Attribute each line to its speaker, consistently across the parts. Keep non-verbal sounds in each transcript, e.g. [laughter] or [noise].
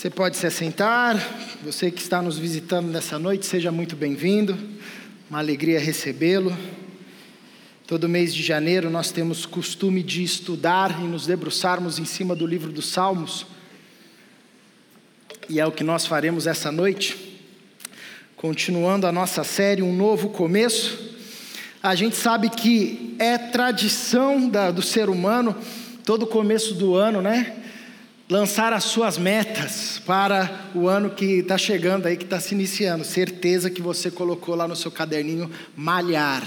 Speaker 1: Você pode se assentar. Você que está nos visitando nessa noite, seja muito bem-vindo. Uma alegria recebê-lo. Todo mês de janeiro nós temos costume de estudar e nos debruçarmos em cima do livro dos Salmos. E é o que nós faremos essa noite. Continuando a nossa série Um Novo Começo. A gente sabe que é tradição da, do ser humano, todo começo do ano, né? Lançar as suas metas para o ano que está chegando aí, que está se iniciando. Certeza que você colocou lá no seu caderninho malhar,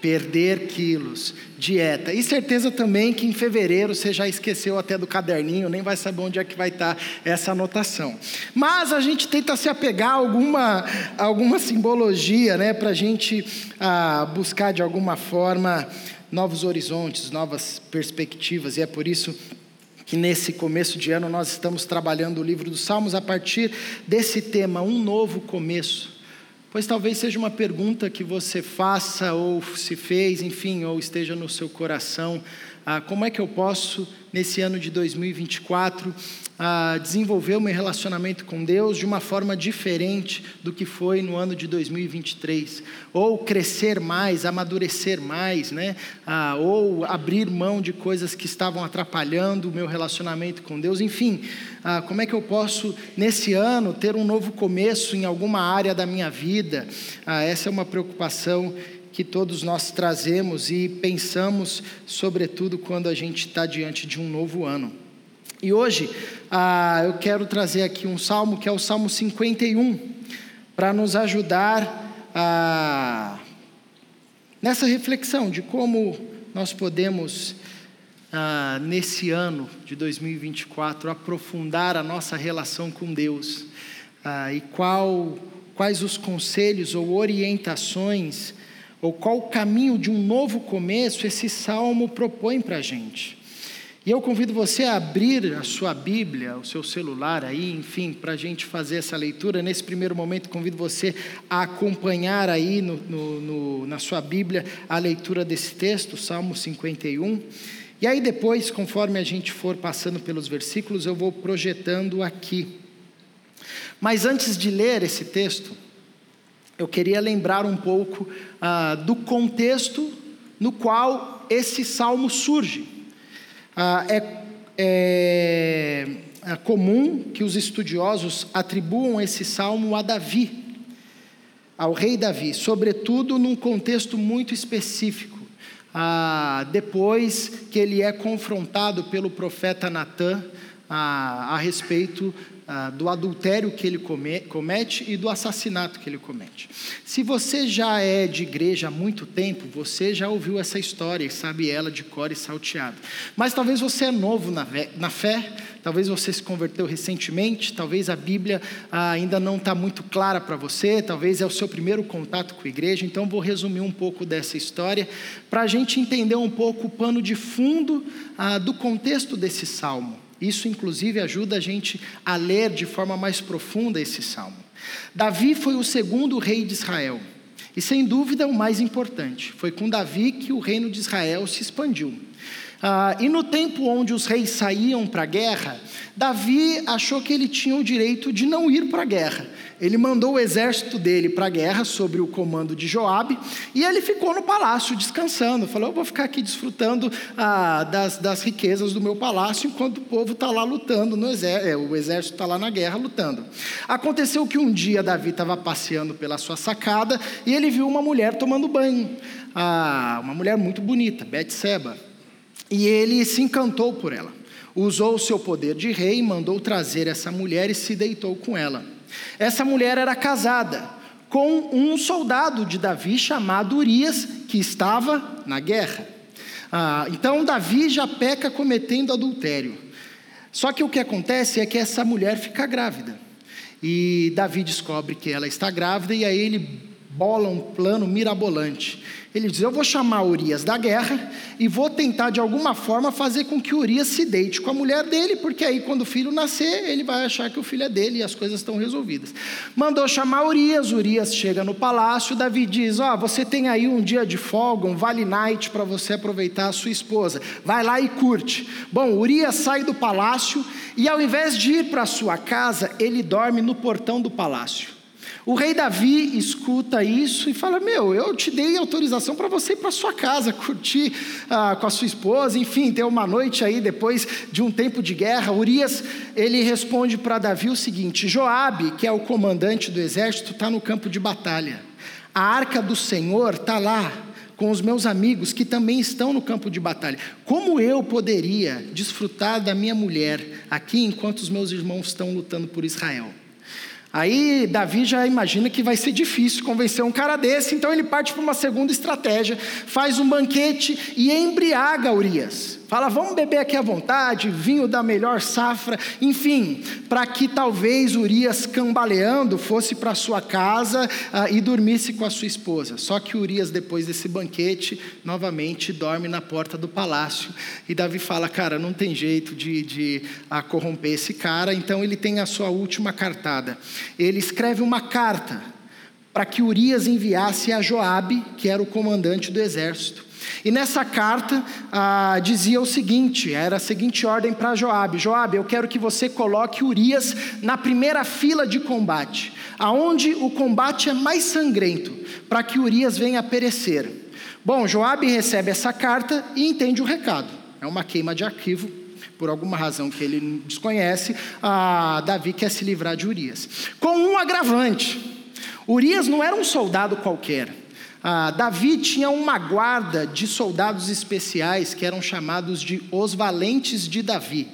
Speaker 1: perder quilos, dieta. E certeza também que em fevereiro você já esqueceu até do caderninho, nem vai saber onde é que vai estar tá essa anotação. Mas a gente tenta se apegar a alguma, alguma simbologia, né, para a gente ah, buscar de alguma forma novos horizontes, novas perspectivas, e é por isso que nesse começo de ano nós estamos trabalhando o livro dos Salmos a partir desse tema, um novo começo. Pois talvez seja uma pergunta que você faça, ou se fez, enfim, ou esteja no seu coração. Ah, como é que eu posso, nesse ano de 2024, a desenvolver o meu relacionamento com Deus de uma forma diferente do que foi no ano de 2023, ou crescer mais, amadurecer mais, né? Ah, ou abrir mão de coisas que estavam atrapalhando o meu relacionamento com Deus, enfim, ah, como é que eu posso nesse ano ter um novo começo em alguma área da minha vida? Ah, essa é uma preocupação que todos nós trazemos e pensamos, sobretudo quando a gente está diante de um novo ano. E hoje ah, eu quero trazer aqui um salmo que é o Salmo 51, para nos ajudar ah, nessa reflexão de como nós podemos, ah, nesse ano de 2024, aprofundar a nossa relação com Deus ah, e qual, quais os conselhos ou orientações, ou qual o caminho de um novo começo esse salmo propõe para a gente. E eu convido você a abrir a sua Bíblia, o seu celular aí, enfim, para a gente fazer essa leitura. Nesse primeiro momento, convido você a acompanhar aí no, no, no, na sua Bíblia a leitura desse texto, Salmo 51. E aí depois, conforme a gente for passando pelos versículos, eu vou projetando aqui. Mas antes de ler esse texto, eu queria lembrar um pouco ah, do contexto no qual esse salmo surge. Ah, é, é, é comum que os estudiosos atribuam esse salmo a Davi, ao rei Davi, sobretudo num contexto muito específico. Ah, depois que ele é confrontado pelo profeta Natã a respeito ah, do adultério que ele come, comete e do assassinato que ele comete. Se você já é de igreja há muito tempo, você já ouviu essa história e sabe ela de cor e salteado. Mas talvez você é novo na, na fé, talvez você se converteu recentemente, talvez a Bíblia ah, ainda não está muito clara para você, talvez é o seu primeiro contato com a igreja, então vou resumir um pouco dessa história para a gente entender um pouco o pano de fundo ah, do contexto desse salmo. Isso, inclusive, ajuda a gente a ler de forma mais profunda esse salmo. Davi foi o segundo rei de Israel. E sem dúvida o mais importante. Foi com Davi que o reino de Israel se expandiu. Ah, e no tempo onde os reis saíam para a guerra, Davi achou que ele tinha o direito de não ir para a guerra. Ele mandou o exército dele para a guerra sob o comando de Joabe e ele ficou no palácio descansando. Falou: Eu vou ficar aqui desfrutando ah, das, das riquezas do meu palácio enquanto o povo está lá lutando, no exército, é, o exército está lá na guerra lutando. Aconteceu que um dia Davi estava passeando pela sua sacada e ele viu uma mulher tomando banho. Ah, uma mulher muito bonita, Betseba. E ele se encantou por ela. Usou o seu poder de rei, mandou trazer essa mulher e se deitou com ela. Essa mulher era casada com um soldado de Davi chamado Urias, que estava na guerra. Ah, então Davi já peca cometendo adultério. Só que o que acontece é que essa mulher fica grávida. E Davi descobre que ela está grávida, e aí ele bola um plano mirabolante. Ele diz: Eu vou chamar Urias da guerra e vou tentar de alguma forma fazer com que Urias se deite com a mulher dele, porque aí quando o filho nascer, ele vai achar que o filho é dele e as coisas estão resolvidas. Mandou chamar Urias, Urias chega no palácio, Davi diz: Ó, oh, você tem aí um dia de folga, um vale night para você aproveitar a sua esposa. Vai lá e curte. Bom, Urias sai do palácio e ao invés de ir para sua casa, ele dorme no portão do palácio. O rei Davi escuta isso e fala: Meu, eu te dei autorização para você ir para sua casa, curtir ah, com a sua esposa, enfim, ter uma noite aí depois de um tempo de guerra. Urias, ele responde para Davi o seguinte: Joabe, que é o comandante do exército, está no campo de batalha. A arca do Senhor está lá com os meus amigos que também estão no campo de batalha. Como eu poderia desfrutar da minha mulher aqui enquanto os meus irmãos estão lutando por Israel? Aí Davi já imagina que vai ser difícil convencer um cara desse, então ele parte para uma segunda estratégia, faz um banquete e embriaga Urias. Fala, vamos beber aqui à vontade, vinho da melhor safra, enfim, para que talvez Urias cambaleando fosse para sua casa uh, e dormisse com a sua esposa. Só que Urias, depois desse banquete, novamente dorme na porta do palácio. E Davi fala, cara, não tem jeito de, de uh, corromper esse cara, então ele tem a sua última cartada. Ele escreve uma carta para que Urias enviasse a Joabe, que era o comandante do exército. E nessa carta ah, dizia o seguinte: era a seguinte ordem para Joabe: Joabe, eu quero que você coloque Urias na primeira fila de combate, aonde o combate é mais sangrento, para que Urias venha a perecer. Bom, Joabe recebe essa carta e entende o recado. É uma queima de arquivo, por alguma razão que ele desconhece, ah, Davi quer se livrar de Urias. Com um agravante: Urias não era um soldado qualquer. Ah, Davi tinha uma guarda de soldados especiais que eram chamados de os valentes de Davi.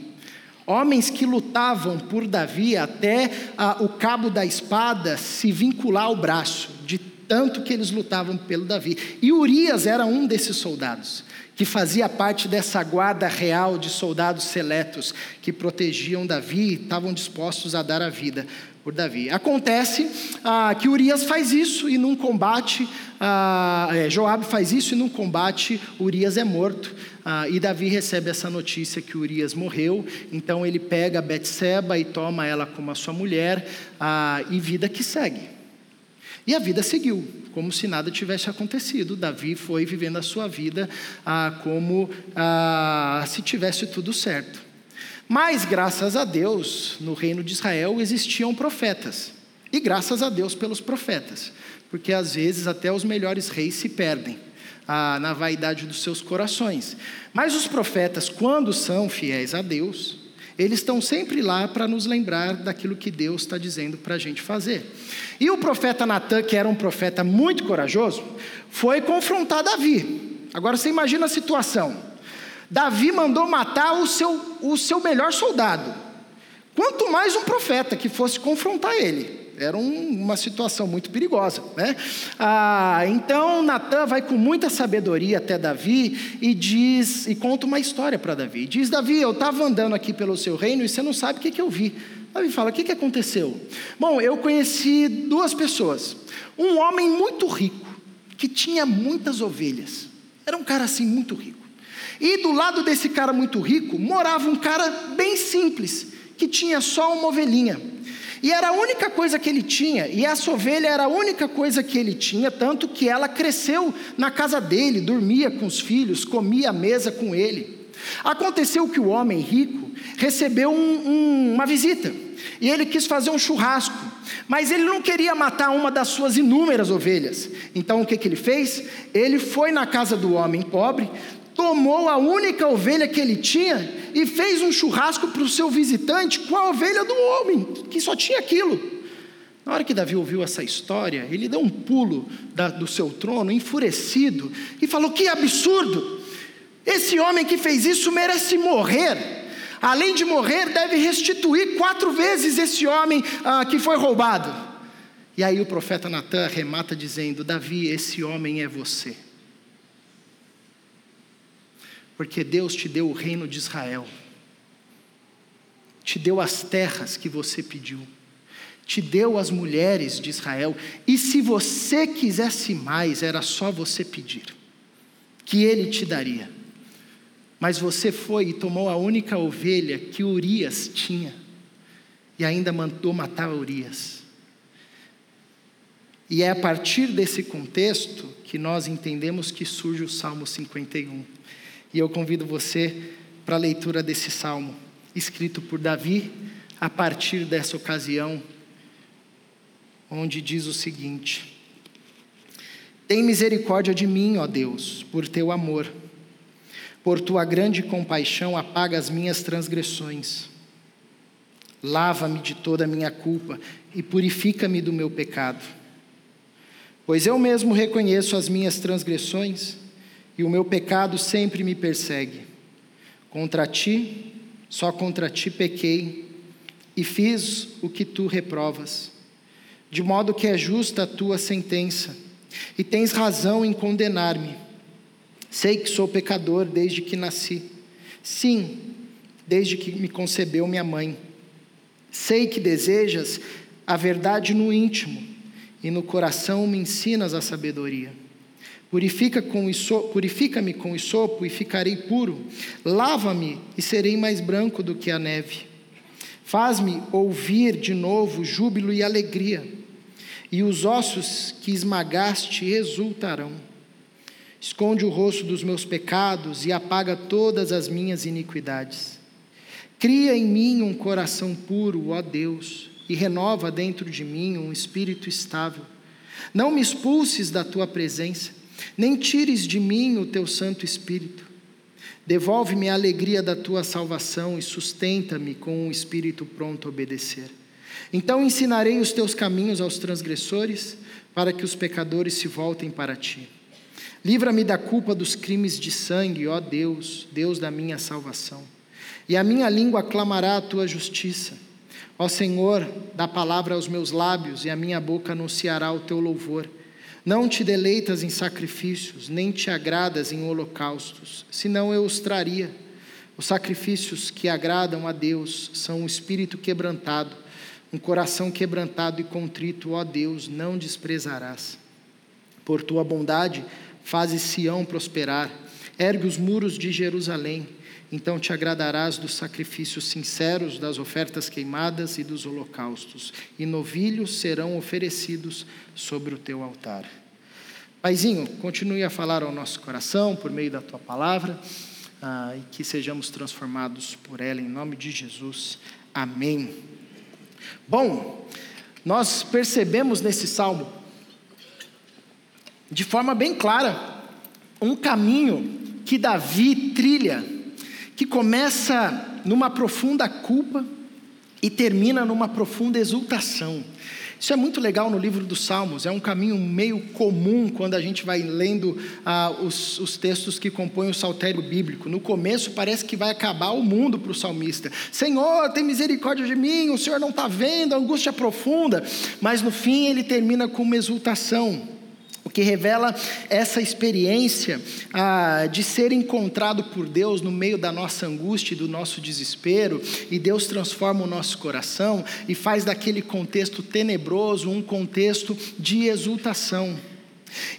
Speaker 1: Homens que lutavam por Davi até ah, o cabo da espada se vincular ao braço, de tanto que eles lutavam pelo Davi. E Urias era um desses soldados, que fazia parte dessa guarda real de soldados seletos que protegiam Davi e estavam dispostos a dar a vida por Davi. Acontece ah, que Urias faz isso e num combate, ah, é, Joabe faz isso e num combate Urias é morto. Ah, e Davi recebe essa notícia que Urias morreu, então ele pega Betseba e toma ela como a sua mulher, ah, e vida que segue. E a vida seguiu, como se nada tivesse acontecido. Davi foi vivendo a sua vida ah, como ah, se tivesse tudo certo. Mas, graças a Deus, no reino de Israel existiam profetas. E graças a Deus pelos profetas, porque às vezes até os melhores reis se perdem ah, na vaidade dos seus corações. Mas os profetas, quando são fiéis a Deus, eles estão sempre lá para nos lembrar daquilo que Deus está dizendo para a gente fazer. E o profeta Natan, que era um profeta muito corajoso, foi confrontar Davi. Agora você imagina a situação. Davi mandou matar o seu, o seu melhor soldado. Quanto mais um profeta que fosse confrontar ele. Era um, uma situação muito perigosa. Né? Ah, então Natan vai com muita sabedoria até Davi e diz e conta uma história para Davi. Diz: Davi, eu estava andando aqui pelo seu reino e você não sabe o que, que eu vi. Davi fala: O que, que aconteceu? Bom, eu conheci duas pessoas. Um homem muito rico, que tinha muitas ovelhas. Era um cara assim muito rico. E do lado desse cara muito rico morava um cara bem simples, que tinha só uma ovelhinha. E era a única coisa que ele tinha, e essa ovelha era a única coisa que ele tinha, tanto que ela cresceu na casa dele, dormia com os filhos, comia à mesa com ele. Aconteceu que o homem rico recebeu um, um, uma visita, e ele quis fazer um churrasco, mas ele não queria matar uma das suas inúmeras ovelhas. Então o que, que ele fez? Ele foi na casa do homem pobre, tomou a única ovelha que ele tinha e fez um churrasco para o seu visitante com a ovelha do homem, que só tinha aquilo. Na hora que Davi ouviu essa história, ele deu um pulo da, do seu trono, enfurecido, e falou: Que absurdo! Esse homem que fez isso merece morrer. Além de morrer, deve restituir quatro vezes esse homem ah, que foi roubado. E aí o profeta Natan remata dizendo: Davi, esse homem é você porque Deus te deu o reino de Israel, te deu as terras que você pediu, te deu as mulheres de Israel, e se você quisesse mais, era só você pedir, que ele te daria. Mas você foi e tomou a única ovelha que Urias tinha, e ainda mandou matar Urias. E é a partir desse contexto que nós entendemos que surge o Salmo 51. E eu convido você para a leitura desse salmo, escrito por Davi, a partir dessa ocasião, onde diz o seguinte: Tem misericórdia de mim, ó Deus, por teu amor. Por tua grande compaixão, apaga as minhas transgressões. Lava-me de toda a minha culpa e purifica-me do meu pecado. Pois eu mesmo reconheço as minhas transgressões e o meu pecado sempre me persegue. Contra ti, só contra ti pequei e fiz o que tu reprovas de modo que é justa a tua sentença, e tens razão em condenar-me. Sei que sou pecador desde que nasci, sim, desde que me concebeu minha mãe. Sei que desejas a verdade no íntimo, e no coração me ensinas a sabedoria. Purifica-me com, isopo e ficarei puro. Lava-me e serei mais branco do que a neve. Faz-me ouvir de novo júbilo e alegria e os ossos que esmagaste exultarão. Esconde o rosto dos meus pecados e apaga todas as minhas iniquidades. Cria em mim um coração puro, ó Deus, e renova dentro de mim um espírito estável. Não me expulses da tua presença, nem tires de mim o teu Santo Espírito. Devolve-me a alegria da tua salvação e sustenta-me com um espírito pronto a obedecer. Então ensinarei os teus caminhos aos transgressores, para que os pecadores se voltem para ti. Livra-me da culpa dos crimes de sangue, ó Deus, Deus da minha salvação. E a minha língua clamará a tua justiça. Ó Senhor, dá palavra aos meus lábios, e a minha boca anunciará o teu louvor. Não te deleitas em sacrifícios, nem te agradas em holocaustos, senão eu os traria. Os sacrifícios que agradam a Deus são um espírito quebrantado um coração quebrantado e contrito, ó Deus, não desprezarás. Por tua bondade, fazes Sião prosperar, ergue os muros de Jerusalém. Então te agradarás dos sacrifícios sinceros, das ofertas queimadas e dos holocaustos, e novilhos serão oferecidos sobre o teu altar. Paizinho, continue a falar ao nosso coração por meio da tua palavra, ah, e que sejamos transformados por ela, em nome de Jesus. Amém. Bom, nós percebemos nesse salmo, de forma bem clara, um caminho que Davi trilha, que começa numa profunda culpa e termina numa profunda exultação. Isso é muito legal no livro dos Salmos, é um caminho meio comum quando a gente vai lendo ah, os, os textos que compõem o saltério bíblico. No começo parece que vai acabar o mundo para o salmista. Senhor, tem misericórdia de mim, o Senhor não está vendo, a angústia profunda. Mas no fim ele termina com uma exultação o que revela essa experiência ah, de ser encontrado por Deus no meio da nossa angústia e do nosso desespero, e Deus transforma o nosso coração e faz daquele contexto tenebroso um contexto de exultação.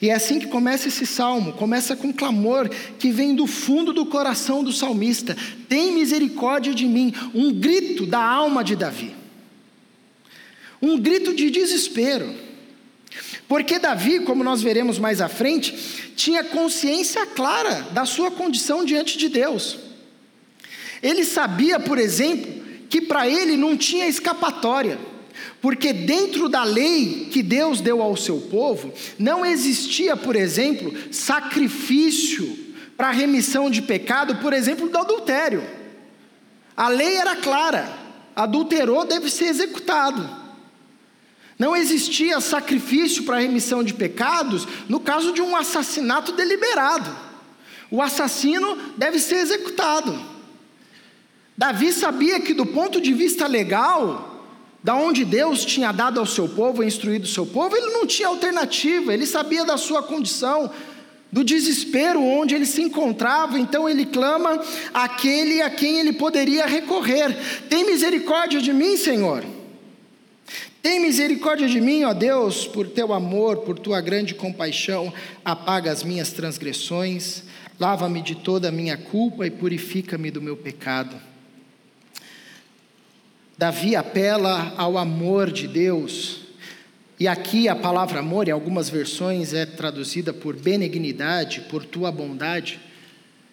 Speaker 1: E é assim que começa esse salmo, começa com um clamor que vem do fundo do coração do salmista: tem misericórdia de mim, um grito da alma de Davi, um grito de desespero. Porque Davi, como nós veremos mais à frente, tinha consciência clara da sua condição diante de Deus. Ele sabia, por exemplo, que para ele não tinha escapatória, porque dentro da lei que Deus deu ao seu povo, não existia, por exemplo, sacrifício para remissão de pecado, por exemplo, do adultério. A lei era clara: adulterou deve ser executado. Não existia sacrifício para remissão de pecados no caso de um assassinato deliberado. O assassino deve ser executado. Davi sabia que, do ponto de vista legal, da onde Deus tinha dado ao seu povo, instruído o seu povo, ele não tinha alternativa, ele sabia da sua condição, do desespero onde ele se encontrava, então ele clama aquele a quem ele poderia recorrer: Tem misericórdia de mim, Senhor. Tem misericórdia de mim, ó Deus, por teu amor, por tua grande compaixão, apaga as minhas transgressões, lava-me de toda a minha culpa e purifica-me do meu pecado. Davi apela ao amor de Deus, e aqui a palavra amor, em algumas versões, é traduzida por benignidade, por tua bondade,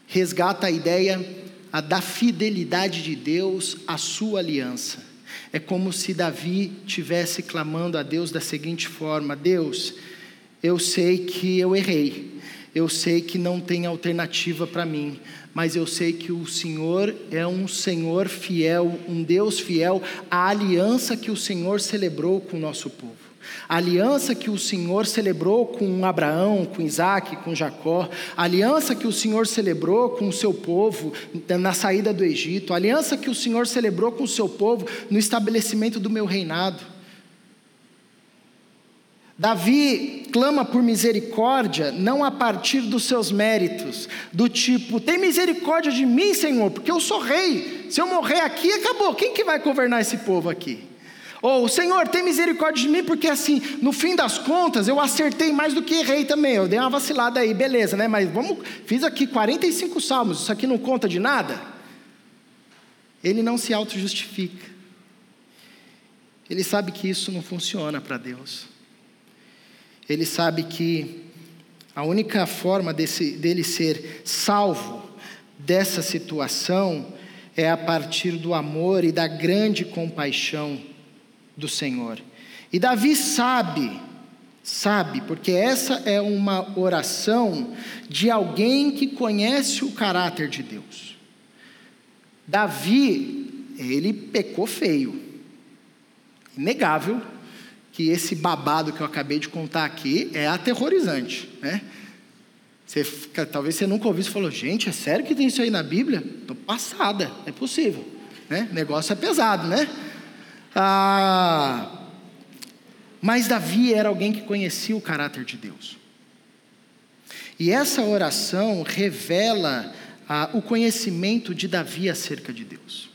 Speaker 1: resgata a ideia a da fidelidade de Deus à sua aliança. É como se Davi tivesse clamando a Deus da seguinte forma: Deus, eu sei que eu errei, eu sei que não tem alternativa para mim, mas eu sei que o Senhor é um Senhor fiel, um Deus fiel à aliança que o Senhor celebrou com o nosso povo. A aliança que o Senhor celebrou com Abraão, com Isaac, com Jacó, a aliança que o Senhor celebrou com o seu povo na saída do Egito, a aliança que o Senhor celebrou com o seu povo no estabelecimento do meu reinado. Davi clama por misericórdia não a partir dos seus méritos, do tipo, tem misericórdia de mim, Senhor, porque eu sou rei. Se eu morrer aqui, acabou. Quem que vai governar esse povo aqui? Ou, Senhor, tem misericórdia de mim, porque assim, no fim das contas, eu acertei mais do que errei também. Eu dei uma vacilada aí, beleza, né? Mas vamos, fiz aqui 45 salmos, isso aqui não conta de nada? Ele não se auto-justifica. Ele sabe que isso não funciona para Deus. Ele sabe que a única forma desse, dele ser salvo dessa situação é a partir do amor e da grande compaixão do Senhor. E Davi sabe, sabe, porque essa é uma oração de alguém que conhece o caráter de Deus. Davi, ele pecou feio. Inegável que esse babado que eu acabei de contar aqui é aterrorizante, né? Você fica, talvez você nunca ouviu e falou, gente, é sério que tem isso aí na Bíblia? Estou passada, é possível. Né? Negócio é pesado, né? Ah, mas Davi era alguém que conhecia o caráter de Deus. E essa oração revela ah, o conhecimento de Davi acerca de Deus.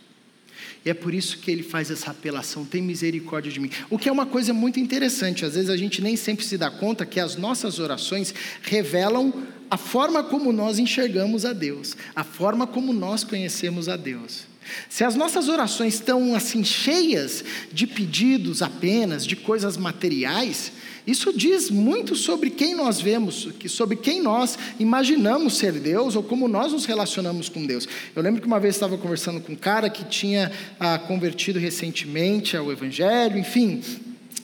Speaker 1: E é por isso que ele faz essa apelação: tem misericórdia de mim. O que é uma coisa muito interessante, às vezes a gente nem sempre se dá conta que as nossas orações revelam a forma como nós enxergamos a Deus, a forma como nós conhecemos a Deus. Se as nossas orações estão assim cheias de pedidos apenas, de coisas materiais, isso diz muito sobre quem nós vemos, sobre quem nós imaginamos ser Deus ou como nós nos relacionamos com Deus. Eu lembro que uma vez estava conversando com um cara que tinha ah, convertido recentemente ao Evangelho, enfim,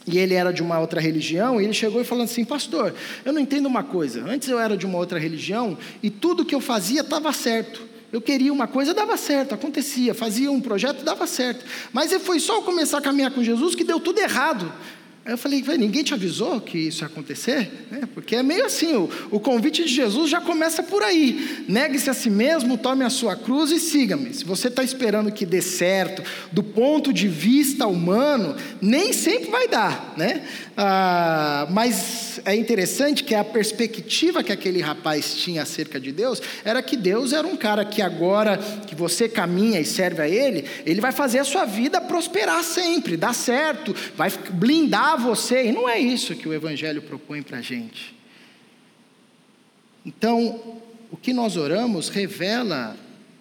Speaker 1: e ele era de uma outra religião, e ele chegou e falou assim: Pastor, eu não entendo uma coisa. Antes eu era de uma outra religião e tudo que eu fazia estava certo. Eu queria uma coisa, dava certo, acontecia. Fazia um projeto, dava certo. Mas foi só eu começar a caminhar com Jesus que deu tudo errado. Aí eu falei, ninguém te avisou que isso ia acontecer? É, porque é meio assim, o, o, convite de Jesus já começa por aí. Negue-se a si mesmo, tome a sua cruz e siga-me. Se você está esperando que dê certo, do ponto de vista humano, nem sempre vai dar, né? Ah, mas é interessante que a perspectiva que aquele rapaz tinha acerca de Deus era que Deus era um cara que agora que você caminha e serve a Ele, Ele vai fazer a sua vida prosperar sempre, dar certo, vai blindar você. E não é isso que o Evangelho propõe para a gente. Então, o que nós oramos revela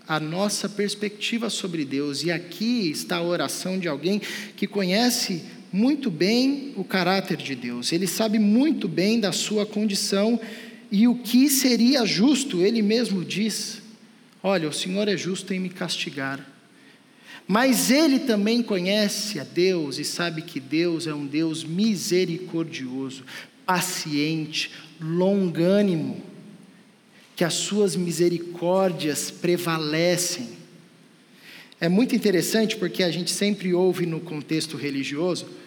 Speaker 1: a nossa perspectiva sobre Deus, e aqui está a oração de alguém que conhece muito bem o caráter de Deus, ele sabe muito bem da sua condição e o que seria justo, ele mesmo diz: Olha, o Senhor é justo em me castigar. Mas ele também conhece a Deus e sabe que Deus é um Deus misericordioso, paciente, longânimo, que as suas misericórdias prevalecem. É muito interessante porque a gente sempre ouve no contexto religioso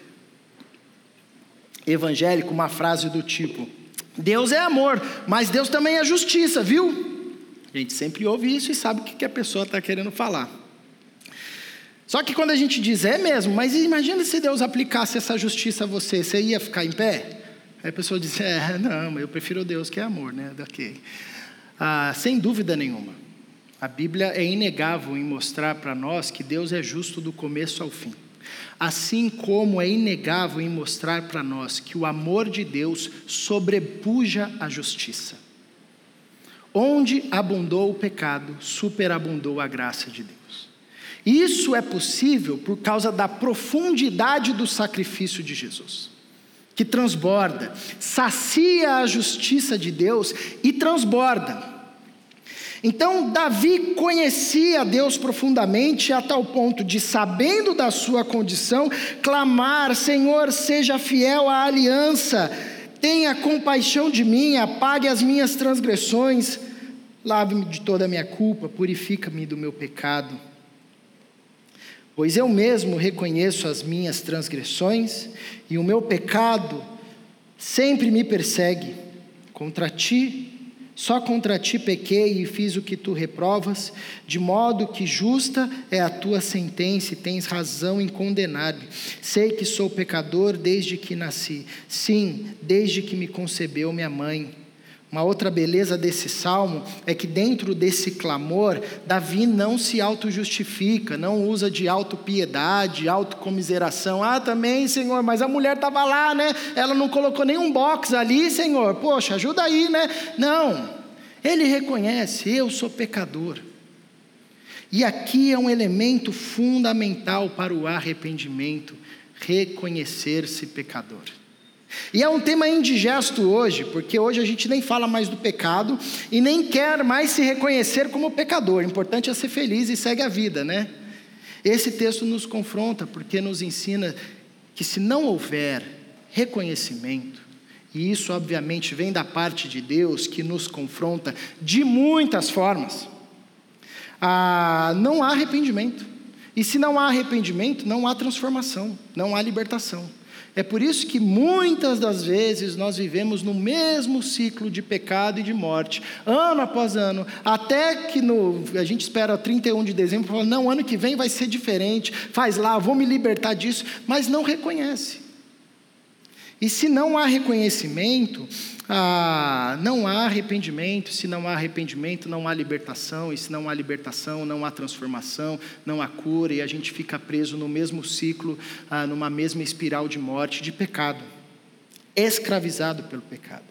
Speaker 1: evangélico uma frase do tipo: Deus é amor, mas Deus também é justiça, viu? A gente sempre ouve isso e sabe o que a pessoa está querendo falar. Só que quando a gente diz é mesmo, mas imagina se Deus aplicasse essa justiça a você, você ia ficar em pé? Aí a pessoa diz: é, não, eu prefiro Deus que é amor, né? Daqui. Ah, sem dúvida nenhuma. A Bíblia é inegável em mostrar para nós que Deus é justo do começo ao fim. Assim como é inegável em mostrar para nós que o amor de Deus sobrepuja a justiça. Onde abundou o pecado, superabundou a graça de Deus. Isso é possível por causa da profundidade do sacrifício de Jesus, que transborda, sacia a justiça de Deus e transborda. Então, Davi conhecia Deus profundamente, a tal ponto de, sabendo da sua condição, clamar: Senhor, seja fiel à aliança, tenha compaixão de mim, apague as minhas transgressões, lave-me de toda a minha culpa, purifica-me do meu pecado. Pois eu mesmo reconheço as minhas transgressões e o meu pecado sempre me persegue. Contra ti, só contra ti pequei e fiz o que tu reprovas, de modo que justa é a tua sentença e tens razão em condenar-me. Sei que sou pecador desde que nasci, sim, desde que me concebeu minha mãe. Uma outra beleza desse salmo é que dentro desse clamor, Davi não se auto-justifica, não usa de auto-piedade, auto-comiseração. Ah, também, Senhor, mas a mulher estava lá, né? Ela não colocou nenhum box ali, Senhor. Poxa, ajuda aí, né? Não. Ele reconhece, eu sou pecador. E aqui é um elemento fundamental para o arrependimento, reconhecer-se pecador. E é um tema indigesto hoje, porque hoje a gente nem fala mais do pecado e nem quer mais se reconhecer como pecador. O importante é ser feliz e segue a vida, né? Esse texto nos confronta porque nos ensina que se não houver reconhecimento, e isso obviamente vem da parte de Deus que nos confronta de muitas formas, ah, não há arrependimento. E se não há arrependimento, não há transformação, não há libertação. É por isso que muitas das vezes nós vivemos no mesmo ciclo de pecado e de morte, ano após ano, até que no, a gente espera 31 de dezembro, fala, não, ano que vem vai ser diferente, faz lá, vou me libertar disso, mas não reconhece. E se não há reconhecimento, ah, não há arrependimento, se não há arrependimento, não há libertação, e se não há libertação, não há transformação, não há cura, e a gente fica preso no mesmo ciclo, ah, numa mesma espiral de morte, de pecado, escravizado pelo pecado.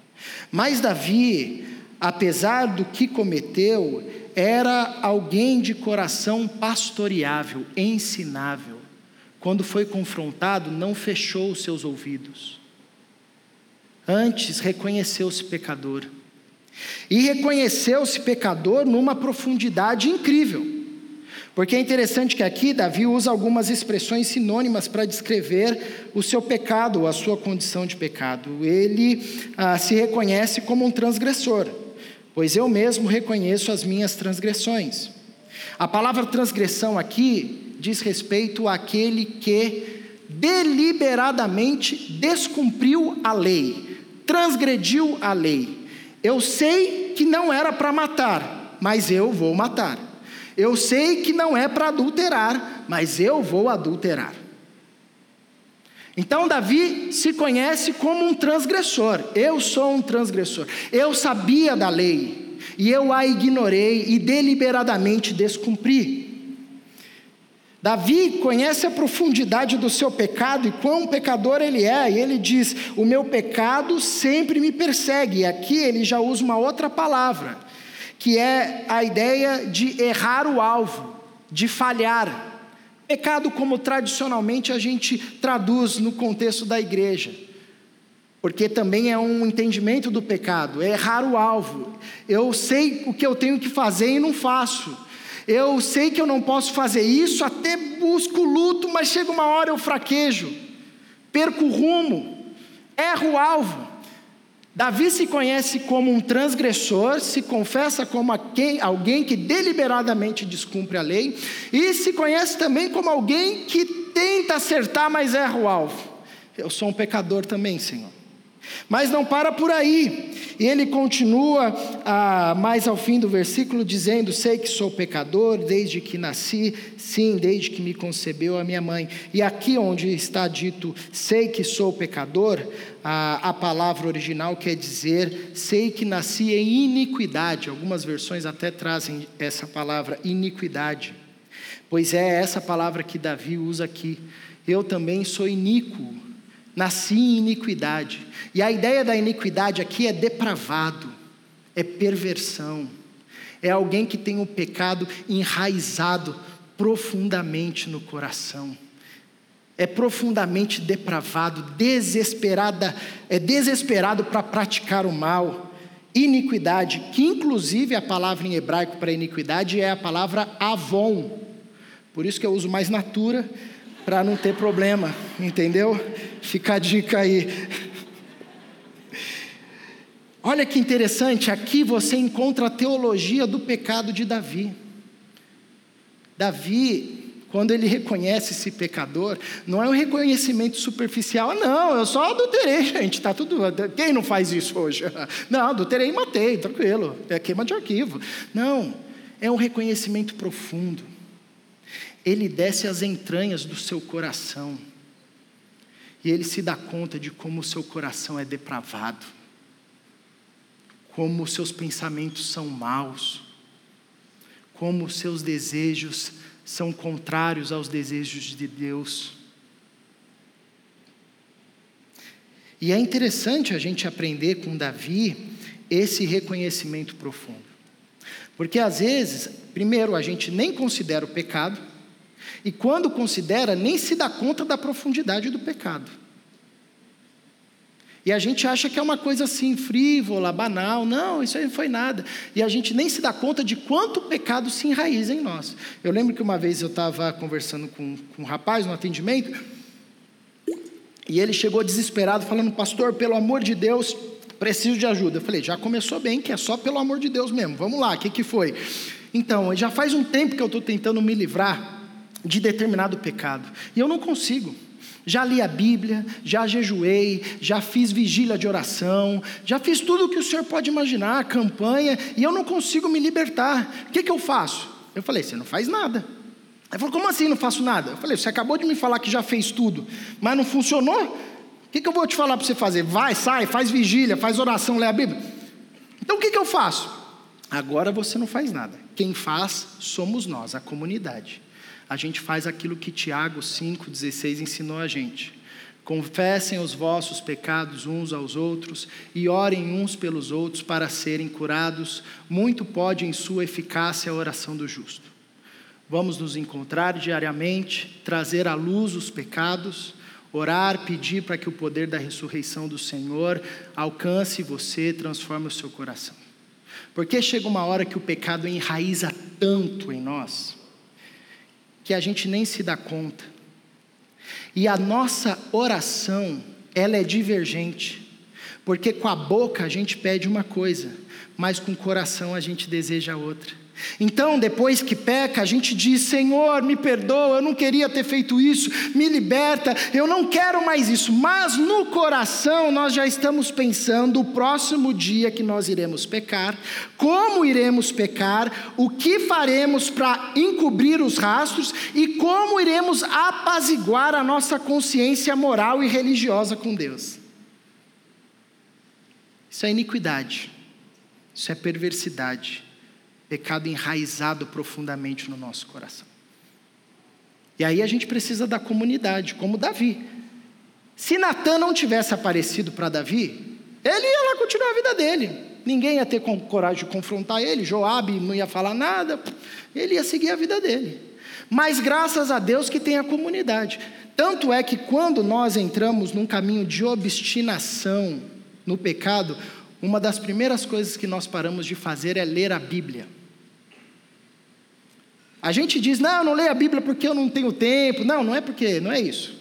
Speaker 1: Mas Davi, apesar do que cometeu, era alguém de coração pastoreável, ensinável. Quando foi confrontado, não fechou os seus ouvidos Antes, reconheceu-se pecador. E reconheceu-se pecador numa profundidade incrível. Porque é interessante que aqui Davi usa algumas expressões sinônimas para descrever o seu pecado, a sua condição de pecado. Ele ah, se reconhece como um transgressor, pois eu mesmo reconheço as minhas transgressões. A palavra transgressão aqui diz respeito àquele que deliberadamente descumpriu a lei, transgrediu a lei. Eu sei que não era para matar, mas eu vou matar. Eu sei que não é para adulterar, mas eu vou adulterar. Então Davi se conhece como um transgressor. Eu sou um transgressor. Eu sabia da lei e eu a ignorei e deliberadamente descumpri. Davi conhece a profundidade do seu pecado e quão pecador ele é, e ele diz: O meu pecado sempre me persegue. E aqui ele já usa uma outra palavra, que é a ideia de errar o alvo, de falhar. Pecado, como tradicionalmente a gente traduz no contexto da igreja, porque também é um entendimento do pecado, é errar o alvo. Eu sei o que eu tenho que fazer e não faço. Eu sei que eu não posso fazer isso, até busco luto, mas chega uma hora eu fraquejo, perco o rumo, erro o alvo. Davi se conhece como um transgressor, se confessa como alguém que deliberadamente descumpre a lei, e se conhece também como alguém que tenta acertar, mas erra o alvo. Eu sou um pecador também, Senhor. Mas não para por aí. E ele continua ah, mais ao fim do versículo dizendo: Sei que sou pecador desde que nasci, sim, desde que me concebeu a minha mãe. E aqui onde está dito sei que sou pecador, ah, a palavra original quer dizer sei que nasci em iniquidade. Algumas versões até trazem essa palavra iniquidade. Pois é essa palavra que Davi usa aqui Eu também sou iníquo, nasci em iniquidade. E a ideia da iniquidade aqui é depravado, é perversão, é alguém que tem o pecado enraizado profundamente no coração. É profundamente depravado, desesperada, é desesperado para praticar o mal iniquidade, que inclusive a palavra em hebraico para iniquidade é a palavra avon. Por isso que eu uso mais natura, para não ter problema, entendeu? Fica a dica aí. Olha que interessante, aqui você encontra a teologia do pecado de Davi. Davi quando ele reconhece esse pecador, não é um reconhecimento superficial, não, eu só adulterei, [laughs] gente, tá tudo. Quem não faz isso hoje? [laughs] Não, adulterei e matei, tranquilo, é queima de arquivo. Não, é um reconhecimento profundo. Ele desce às entranhas do seu coração. E ele se dá conta de como o seu coração é depravado, como os seus pensamentos são maus, como os seus desejos são contrários aos desejos de Deus. E é interessante a gente aprender com Davi esse reconhecimento profundo. Porque às vezes, primeiro, a gente nem considera o pecado, e quando considera, nem se dá conta da profundidade do pecado. E a gente acha que é uma coisa assim, frívola, banal. Não, isso aí não foi nada. E a gente nem se dá conta de quanto o pecado se enraiza em nós. Eu lembro que uma vez eu estava conversando com, com um rapaz no atendimento, e ele chegou desesperado, falando: Pastor, pelo amor de Deus, preciso de ajuda. Eu falei: Já começou bem, que é só pelo amor de Deus mesmo. Vamos lá, o que, que foi? Então, já faz um tempo que eu estou tentando me livrar de determinado pecado, e eu não consigo. Já li a Bíblia, já jejuei, já fiz vigília de oração, já fiz tudo o que o senhor pode imaginar, campanha, e eu não consigo me libertar. O que, que eu faço? Eu falei: você não faz nada. Ele falou: como assim não faço nada? Eu falei: você acabou de me falar que já fez tudo, mas não funcionou? O que, que eu vou te falar para você fazer? Vai, sai, faz vigília, faz oração, lê a Bíblia. Então o que, que eu faço? Agora você não faz nada. Quem faz somos nós, a comunidade a gente faz aquilo que Tiago 5,16 ensinou a gente. Confessem os vossos pecados uns aos outros e orem uns pelos outros para serem curados. Muito pode em sua eficácia a oração do justo. Vamos nos encontrar diariamente, trazer à luz os pecados, orar, pedir para que o poder da ressurreição do Senhor alcance você, transforme o seu coração. Porque chega uma hora que o pecado enraiza tanto em nós que a gente nem se dá conta. E a nossa oração, ela é divergente, porque com a boca a gente pede uma coisa, mas com o coração a gente deseja outra. Então, depois que peca, a gente diz: Senhor, me perdoa, eu não queria ter feito isso, me liberta, eu não quero mais isso. Mas no coração nós já estamos pensando o próximo dia que nós iremos pecar, como iremos pecar, o que faremos para encobrir os rastros e como iremos apaziguar a nossa consciência moral e religiosa com Deus. Isso é iniquidade, isso é perversidade pecado enraizado profundamente no nosso coração. E aí a gente precisa da comunidade, como Davi. Se Natan não tivesse aparecido para Davi, ele ia lá continuar a vida dele. Ninguém ia ter coragem de confrontar ele, Joabe não ia falar nada, ele ia seguir a vida dele. Mas graças a Deus que tem a comunidade. Tanto é que quando nós entramos num caminho de obstinação no pecado, uma das primeiras coisas que nós paramos de fazer é ler a Bíblia. A gente diz, não, eu não leio a Bíblia porque eu não tenho tempo. Não, não é porque, não é isso.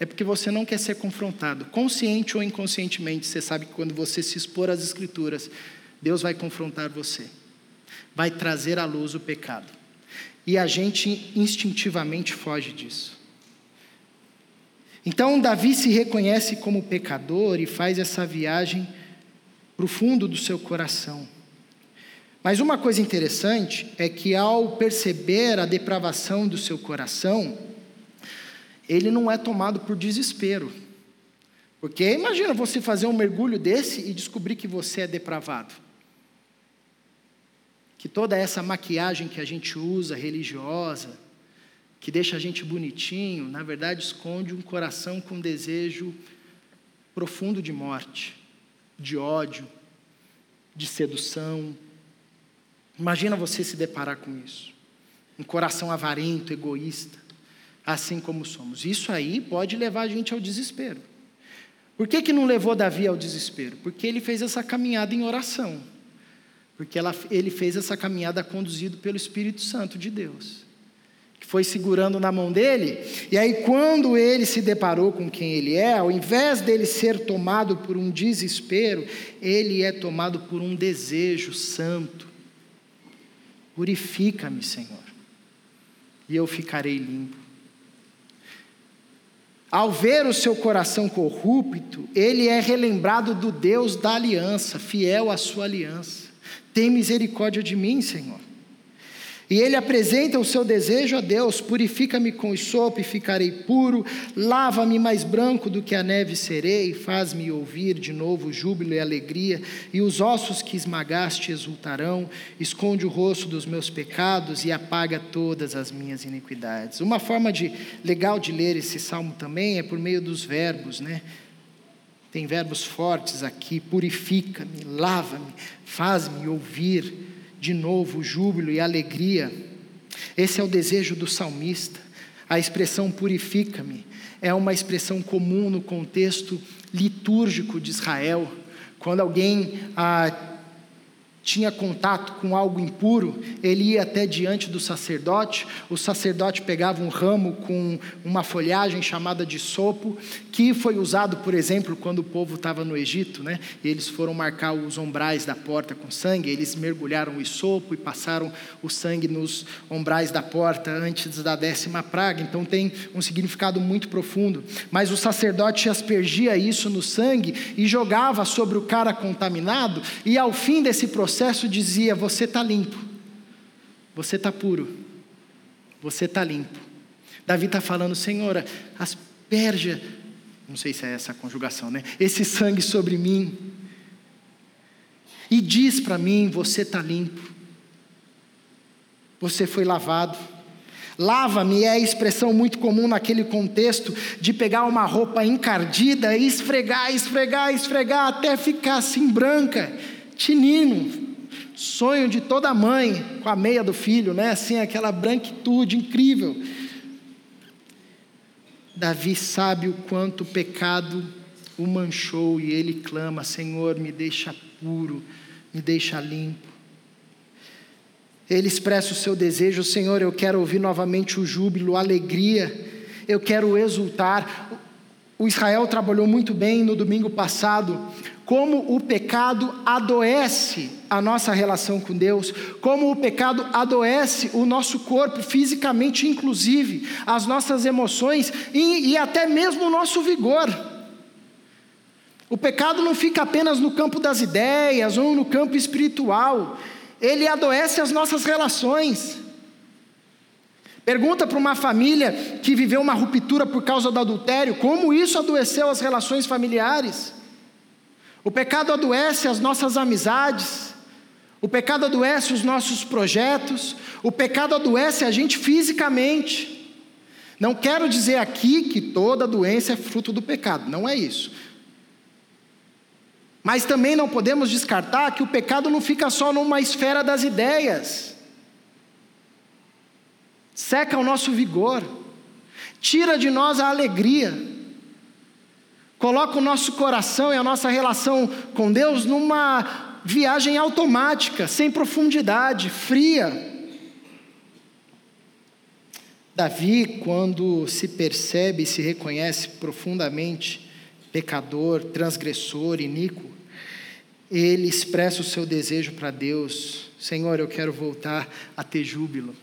Speaker 1: É porque você não quer ser confrontado. Consciente ou inconscientemente, você sabe que quando você se expor às Escrituras, Deus vai confrontar você. Vai trazer à luz o pecado. E a gente instintivamente foge disso. Então, Davi se reconhece como pecador e faz essa viagem para o fundo do seu coração. Mas uma coisa interessante é que ao perceber a depravação do seu coração, ele não é tomado por desespero. Porque imagina você fazer um mergulho desse e descobrir que você é depravado. Que toda essa maquiagem que a gente usa religiosa, que deixa a gente bonitinho, na verdade esconde um coração com desejo profundo de morte, de ódio, de sedução. Imagina você se deparar com isso. Um coração avarento, egoísta, assim como somos. Isso aí pode levar a gente ao desespero. Por que, que não levou Davi ao desespero? Porque ele fez essa caminhada em oração. Porque ela, ele fez essa caminhada conduzido pelo Espírito Santo de Deus foi segurando na mão dele, e aí quando ele se deparou com quem ele é, ao invés dele ser tomado por um desespero, ele é tomado por um desejo santo. Purifica-me, Senhor, e eu ficarei limpo. Ao ver o seu coração corrupto, ele é relembrado do Deus da aliança, fiel à sua aliança. Tem misericórdia de mim, Senhor. E ele apresenta o seu desejo a Deus: purifica-me com sopo e ficarei puro, lava-me mais branco do que a neve serei, faz-me ouvir de novo júbilo e alegria, e os ossos que esmagaste exultarão, esconde o rosto dos meus pecados e apaga todas as minhas iniquidades. Uma forma de, legal de ler esse salmo também é por meio dos verbos, né? Tem verbos fortes aqui: purifica-me, lava-me, faz-me ouvir de novo júbilo e alegria. Esse é o desejo do salmista. A expressão purifica-me é uma expressão comum no contexto litúrgico de Israel. Quando alguém ah, tinha contato com algo impuro, ele ia até diante do sacerdote, o sacerdote pegava um ramo com uma folhagem chamada de sopo, que foi usado, por exemplo, quando o povo estava no Egito, né? Eles foram marcar os ombrais da porta com sangue, eles mergulharam o sopo e passaram o sangue nos ombrais da porta antes da décima praga, então tem um significado muito profundo. Mas o sacerdote aspergia isso no sangue e jogava sobre o cara contaminado, e ao fim desse processo, processo dizia: Você está limpo, você está puro, você está limpo. Davi está falando: Senhora, asperja, não sei se é essa a conjugação, né? Esse sangue sobre mim. E diz para mim: Você está limpo, você foi lavado. Lava-me é a expressão muito comum naquele contexto de pegar uma roupa encardida e esfregar, esfregar, esfregar até ficar assim branca, tinino, sonho de toda mãe com a meia do filho, né? Assim, aquela branquitude incrível. Davi sabe o quanto o pecado o manchou e ele clama: Senhor, me deixa puro, me deixa limpo. Ele expressa o seu desejo: Senhor, eu quero ouvir novamente o júbilo, a alegria, eu quero exultar. O Israel trabalhou muito bem no domingo passado, como o pecado adoece a nossa relação com Deus, como o pecado adoece o nosso corpo, fisicamente, inclusive, as nossas emoções e, e até mesmo o nosso vigor. O pecado não fica apenas no campo das ideias ou no campo espiritual, ele adoece as nossas relações. Pergunta para uma família que viveu uma ruptura por causa do adultério, como isso adoeceu as relações familiares. O pecado adoece as nossas amizades, o pecado adoece os nossos projetos, o pecado adoece a gente fisicamente. Não quero dizer aqui que toda doença é fruto do pecado, não é isso. Mas também não podemos descartar que o pecado não fica só numa esfera das ideias seca o nosso vigor, tira de nós a alegria, coloca o nosso coração e a nossa relação com Deus numa viagem automática, sem profundidade, fria. Davi, quando se percebe e se reconhece profundamente pecador, transgressor, iníquo, ele expressa o seu desejo para Deus: Senhor, eu quero voltar a ter júbilo.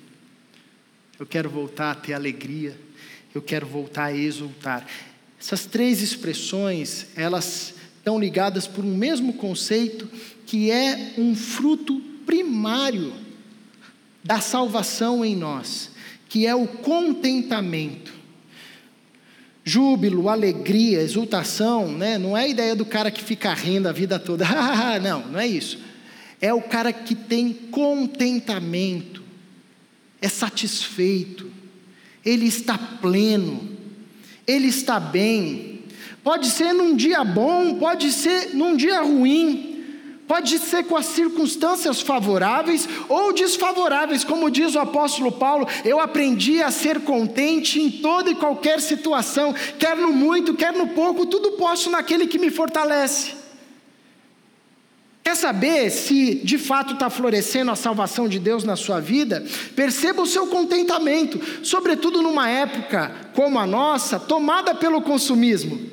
Speaker 1: Eu quero voltar a ter alegria. Eu quero voltar a exultar. Essas três expressões, elas estão ligadas por um mesmo conceito que é um fruto primário da salvação em nós, que é o contentamento. Júbilo, alegria, exultação, né? não é a ideia do cara que fica rindo a vida toda, [laughs] não, não é isso. É o cara que tem contentamento, é satisfeito, ele está pleno, ele está bem. Pode ser num dia bom, pode ser num dia ruim, pode ser com as circunstâncias favoráveis ou desfavoráveis, como diz o apóstolo Paulo, eu aprendi a ser contente em toda e qualquer situação, quer no muito, quer no pouco, tudo posso naquele que me fortalece. Quer saber se de fato está florescendo a salvação de Deus na sua vida? Perceba o seu contentamento, sobretudo numa época como a nossa, tomada pelo consumismo.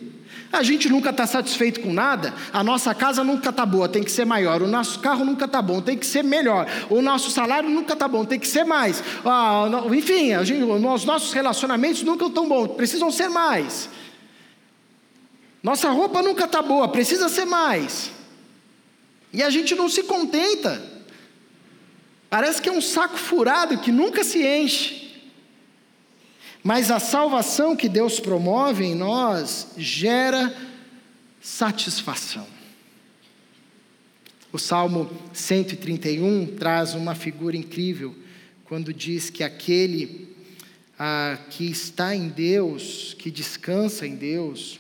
Speaker 1: A gente nunca está satisfeito com nada, a nossa casa nunca está boa, tem que ser maior, o nosso carro nunca está bom, tem que ser melhor, o nosso salário nunca está bom, tem que ser mais. Ah, enfim, gente, os nossos relacionamentos nunca estão bons, precisam ser mais. Nossa roupa nunca está boa, precisa ser mais. E a gente não se contenta. Parece que é um saco furado que nunca se enche. Mas a salvação que Deus promove em nós gera satisfação. O Salmo 131 traz uma figura incrível quando diz que aquele ah, que está em Deus, que descansa em Deus,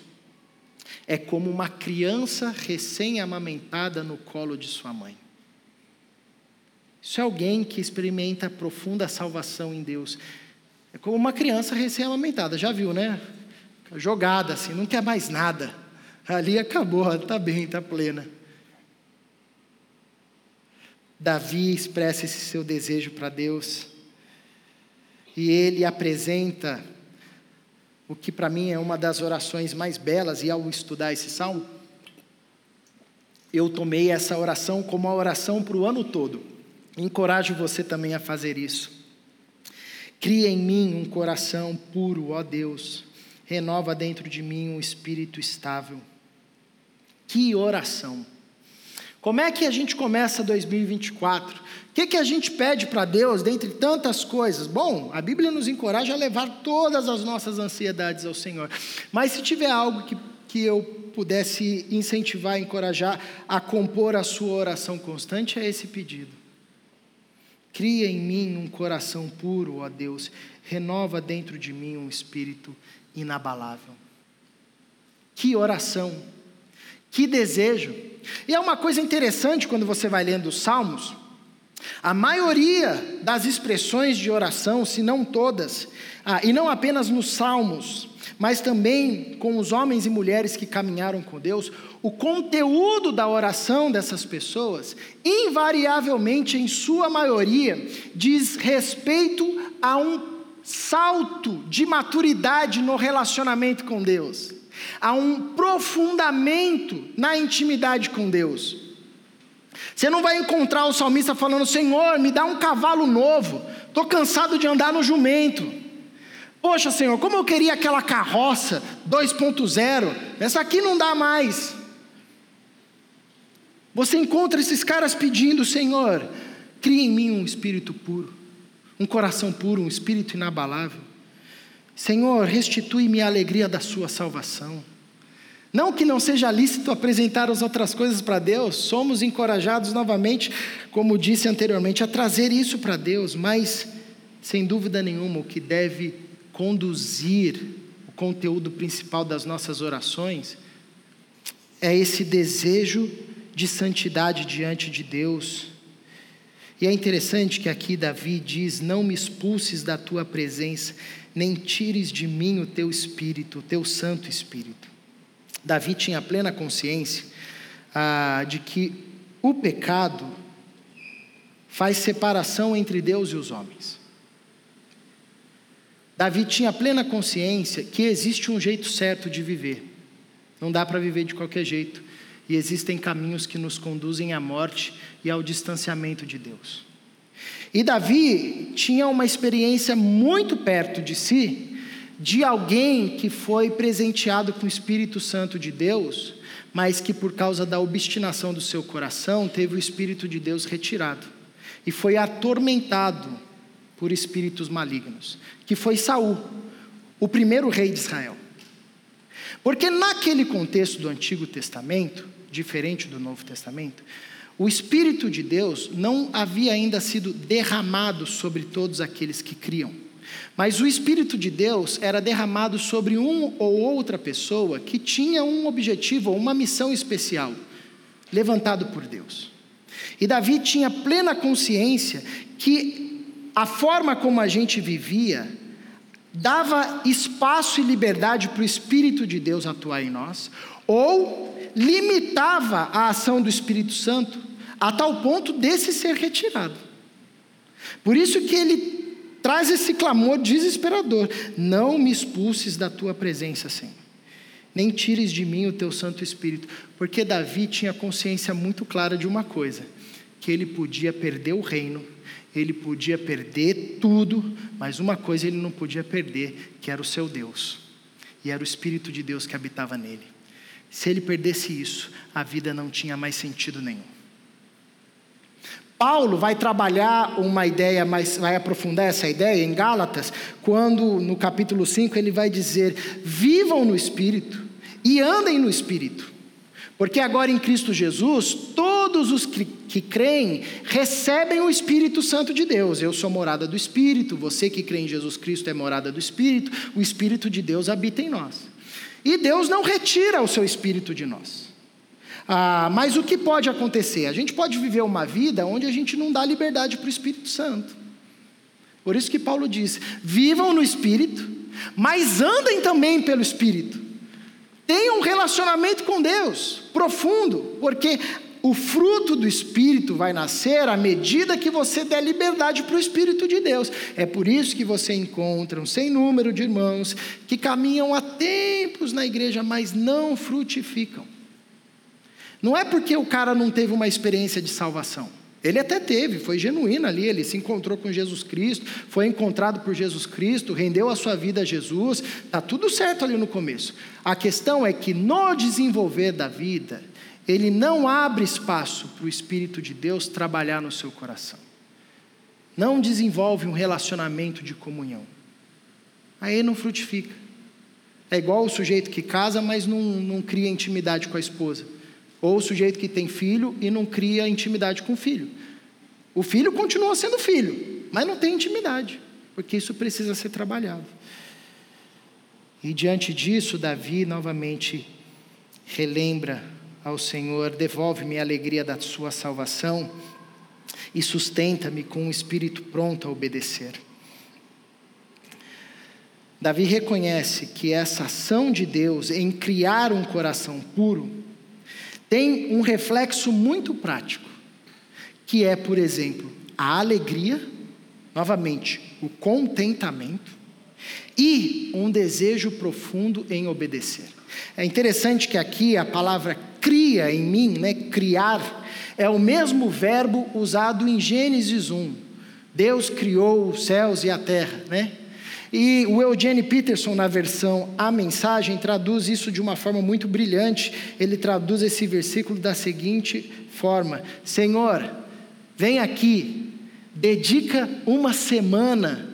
Speaker 1: é como uma criança recém-amamentada no colo de sua mãe. Isso é alguém que experimenta profunda salvação em Deus. É como uma criança recém-amamentada, já viu, né? Jogada assim, não quer mais nada. Ali acabou, está bem, está plena. Davi expressa esse seu desejo para Deus. E ele apresenta o que para mim é uma das orações mais belas, e ao estudar esse salmo, eu tomei essa oração como uma oração para o ano todo. Encorajo você também a fazer isso. Cria em mim um coração puro, ó Deus. Renova dentro de mim um espírito estável. Que oração! Como é que a gente começa 2024? O que, que a gente pede para Deus, dentre tantas coisas? Bom, a Bíblia nos encoraja a levar todas as nossas ansiedades ao Senhor. Mas se tiver algo que, que eu pudesse incentivar, encorajar a compor a sua oração constante, é esse pedido. Cria em mim um coração puro, ó Deus, renova dentro de mim um espírito inabalável. Que oração, que desejo. E é uma coisa interessante quando você vai lendo os Salmos, a maioria das expressões de oração, se não todas, ah, e não apenas nos Salmos, mas também com os homens e mulheres que caminharam com Deus, o conteúdo da oração dessas pessoas, invariavelmente, em sua maioria, diz respeito a um salto de maturidade no relacionamento com Deus, a um aprofundamento na intimidade com Deus. Você não vai encontrar o salmista falando: Senhor, me dá um cavalo novo, estou cansado de andar no jumento. Poxa, Senhor, como eu queria aquela carroça 2.0, essa aqui não dá mais. Você encontra esses caras pedindo, Senhor, cria em mim um espírito puro, um coração puro, um espírito inabalável. Senhor, restitui-me a alegria da sua salvação. Não que não seja lícito apresentar as outras coisas para Deus, somos encorajados novamente, como disse anteriormente, a trazer isso para Deus, mas, sem dúvida nenhuma, o que deve conduzir o conteúdo principal das nossas orações é esse desejo de santidade diante de Deus. E é interessante que aqui Davi diz: Não me expulses da tua presença, nem tires de mim o teu espírito, o teu Santo Espírito. Davi tinha plena consciência ah, de que o pecado faz separação entre Deus e os homens. Davi tinha plena consciência que existe um jeito certo de viver. Não dá para viver de qualquer jeito. E existem caminhos que nos conduzem à morte e ao distanciamento de Deus. E Davi tinha uma experiência muito perto de si de alguém que foi presenteado com o Espírito Santo de Deus, mas que por causa da obstinação do seu coração teve o Espírito de Deus retirado e foi atormentado por espíritos malignos, que foi Saul, o primeiro rei de Israel. Porque naquele contexto do Antigo Testamento, diferente do Novo Testamento, o Espírito de Deus não havia ainda sido derramado sobre todos aqueles que criam. Mas o Espírito de Deus era derramado sobre um ou outra pessoa que tinha um objetivo ou uma missão especial, levantado por Deus. E Davi tinha plena consciência que a forma como a gente vivia dava espaço e liberdade para o Espírito de Deus atuar em nós, ou limitava a ação do Espírito Santo a tal ponto desse ser retirado. Por isso que ele traz esse clamor desesperador: Não me expulses da tua presença, Senhor. Nem tires de mim o teu Santo Espírito. Porque Davi tinha consciência muito clara de uma coisa: que ele podia perder o reino, ele podia perder tudo, mas uma coisa ele não podia perder, que era o seu Deus. E era o Espírito de Deus que habitava nele. Se ele perdesse isso, a vida não tinha mais sentido nenhum. Paulo vai trabalhar uma ideia, mas vai aprofundar essa ideia em Gálatas, quando no capítulo 5 ele vai dizer: vivam no Espírito e andem no Espírito. Porque agora em Cristo Jesus, todos os que, creem recebem o Espírito Santo de Deus. Eu sou morada do Espírito, você que crê em Jesus Cristo é morada do Espírito, o Espírito de Deus habita em nós. E Deus não retira o seu Espírito de nós. Ah, mas o que pode acontecer? A gente pode viver uma vida onde a gente não dá liberdade para o Espírito Santo. Por isso que Paulo diz: vivam no Espírito, mas andem também pelo Espírito. Tenham um relacionamento com Deus profundo, porque o fruto do Espírito vai nascer à medida que você der liberdade para o Espírito de Deus. É por isso que você encontra um sem número de irmãos que caminham há tempos na igreja, mas não frutificam. Não é porque o cara não teve uma experiência de salvação. Ele até teve, foi genuíno ali, ele se encontrou com Jesus Cristo, foi encontrado por Jesus Cristo, rendeu a sua vida a Jesus, está tudo certo ali no começo. A questão é que no desenvolver da vida, ele não abre espaço para o Espírito de Deus trabalhar no seu coração. Não desenvolve um relacionamento de comunhão. Aí não frutifica. É igual o sujeito que casa, mas não, não cria intimidade com a esposa. Ou o sujeito que tem filho e não cria intimidade com o filho. O filho continua sendo filho, mas não tem intimidade, porque isso precisa ser trabalhado. E diante disso, Davi novamente relembra ao Senhor: devolve-me a alegria da sua salvação e sustenta-me com um espírito pronto a obedecer. Davi reconhece que essa ação de Deus em criar um coração puro tem um reflexo muito prático, que é, por exemplo, a alegria, novamente, o contentamento e um desejo profundo em obedecer. É interessante que aqui a palavra cria em mim, né, criar, é o mesmo verbo usado em Gênesis 1. Deus criou os céus e a terra, né? E o Eugene Peterson, na versão A Mensagem, traduz isso de uma forma muito brilhante. Ele traduz esse versículo da seguinte forma: Senhor, vem aqui, dedica uma semana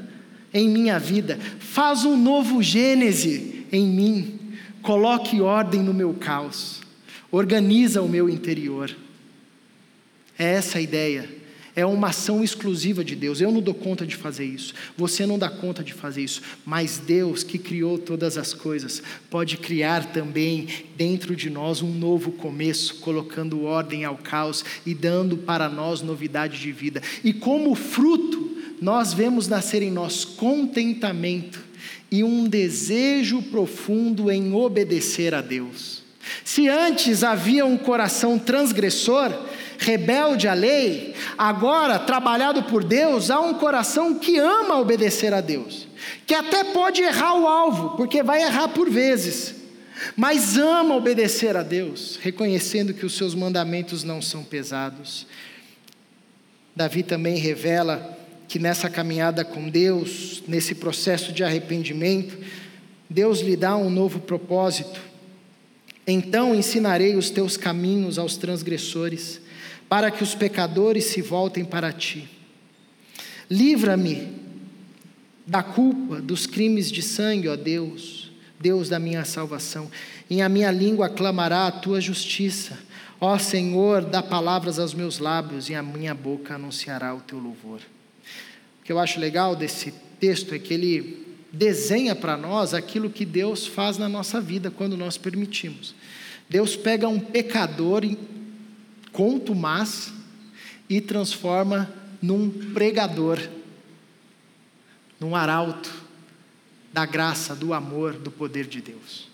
Speaker 1: em minha vida, faz um novo Gênese em mim, coloque ordem no meu caos, organiza o meu interior. É essa a ideia é uma ação exclusiva de Deus. Eu não dou conta de fazer isso. Você não dá conta de fazer isso. Mas Deus, que criou todas as coisas, pode criar também dentro de nós um novo começo, colocando ordem ao caos e dando para nós novidade de vida. E como fruto, nós vemos nascer em nós contentamento e um desejo profundo em obedecer a Deus. Se antes havia um coração transgressor, rebelde à lei, agora, trabalhado por Deus, há um coração que ama obedecer a Deus, que até pode errar o alvo, porque vai errar por vezes, mas ama obedecer a Deus, reconhecendo que os seus mandamentos não são pesados. Davi também revela que nessa caminhada com Deus, nesse processo de arrependimento, Deus lhe dá um novo propósito. Então ensinarei os teus caminhos aos transgressores para que os pecadores se voltem para ti. Livra-me da culpa dos crimes de sangue, ó Deus, Deus da minha salvação. Em a minha língua clamará a tua justiça. Ó Senhor, dá palavras aos meus lábios e a minha boca anunciará o teu louvor. O que eu acho legal desse texto é que ele desenha para nós aquilo que Deus faz na nossa vida quando nós permitimos. Deus pega um pecador contumaz e transforma num pregador, num arauto da graça, do amor, do poder de Deus.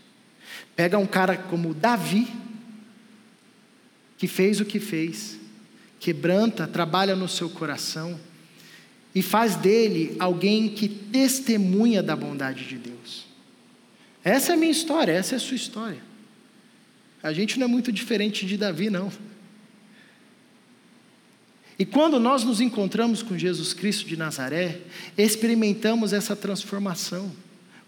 Speaker 1: Pega um cara como Davi, que fez o que fez, quebranta, trabalha no seu coração e faz dele alguém que testemunha da bondade de Deus. Essa é a minha história, essa é a sua história. A gente não é muito diferente de Davi, não. E quando nós nos encontramos com Jesus Cristo de Nazaré, experimentamos essa transformação.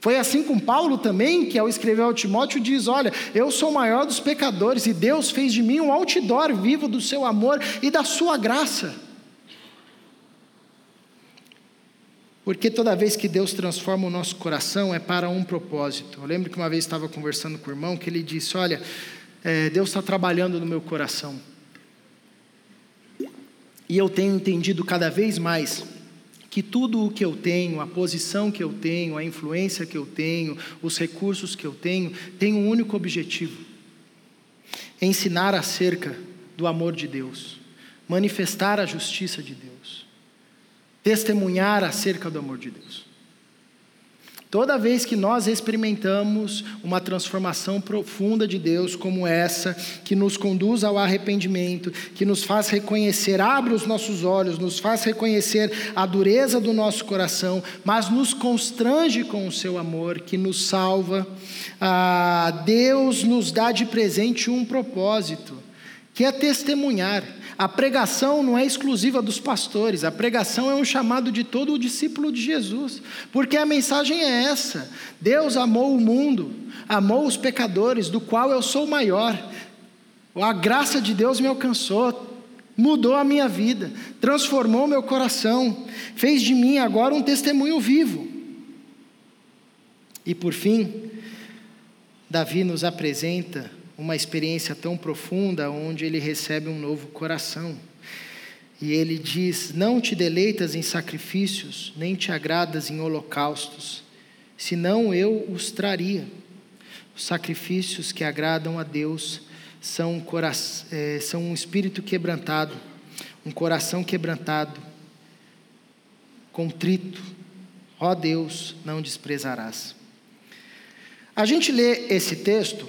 Speaker 1: Foi assim com Paulo também, que ao escrever ao Timóteo diz: Olha, eu sou o maior dos pecadores e Deus fez de mim um outdoor vivo do seu amor e da sua graça. Porque toda vez que Deus transforma o nosso coração é para um propósito. Eu lembro que uma vez estava conversando com o irmão que ele disse: Olha, é, Deus está trabalhando no meu coração. E eu tenho entendido cada vez mais que tudo o que eu tenho, a posição que eu tenho, a influência que eu tenho, os recursos que eu tenho, tem um único objetivo: ensinar acerca do amor de Deus, manifestar a justiça de Deus, testemunhar acerca do amor de Deus. Toda vez que nós experimentamos uma transformação profunda de Deus como essa, que nos conduz ao arrependimento, que nos faz reconhecer, abre os nossos olhos, nos faz reconhecer a dureza do nosso coração, mas nos constrange com o seu amor, que nos salva, ah, Deus nos dá de presente um propósito, que é testemunhar. A pregação não é exclusiva dos pastores, a pregação é um chamado de todo o discípulo de Jesus, porque a mensagem é essa: Deus amou o mundo, amou os pecadores, do qual eu sou maior. A graça de Deus me alcançou, mudou a minha vida, transformou meu coração, fez de mim agora um testemunho vivo. E por fim, Davi nos apresenta uma experiência tão profunda onde ele recebe um novo coração. E ele diz: Não te deleitas em sacrifícios, nem te agradas em holocaustos, senão eu os traria. Os sacrifícios que agradam a Deus são um, é, são um espírito quebrantado, um coração quebrantado, contrito. Ó Deus, não desprezarás. A gente lê esse texto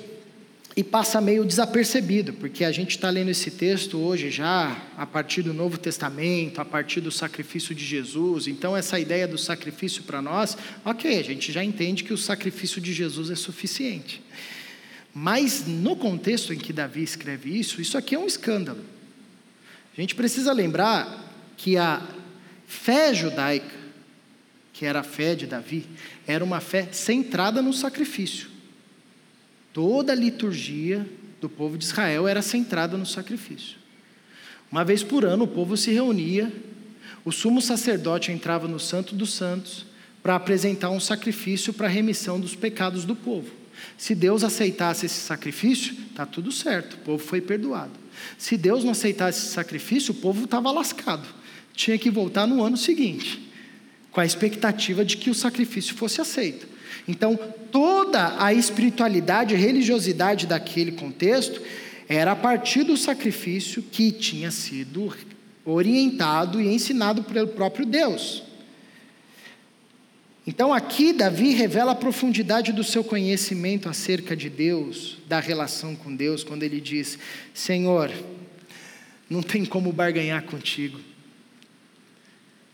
Speaker 1: e passa meio desapercebido, porque a gente está lendo esse texto hoje já a partir do Novo Testamento, a partir do sacrifício de Jesus. Então, essa ideia do sacrifício para nós, ok, a gente já entende que o sacrifício de Jesus é suficiente. Mas no contexto em que Davi escreve isso, isso aqui é um escândalo. A gente precisa lembrar que a fé judaica, que era a fé de Davi, era uma fé centrada no sacrifício. Toda a liturgia do povo de Israel era centrada no sacrifício. Uma vez por ano o povo se reunia, o sumo sacerdote entrava no Santo dos Santos para apresentar um sacrifício para a remissão dos pecados do povo. Se Deus aceitasse esse sacrifício, está tudo certo, o povo foi perdoado. Se Deus não aceitasse esse sacrifício, o povo estava lascado, tinha que voltar no ano seguinte, com a expectativa de que o sacrifício fosse aceito. Então, toda a espiritualidade e religiosidade daquele contexto era a partir do sacrifício que tinha sido orientado e ensinado pelo próprio Deus. Então, aqui, Davi revela a profundidade do seu conhecimento acerca de Deus, da relação com Deus, quando ele diz: Senhor, não tem como barganhar contigo.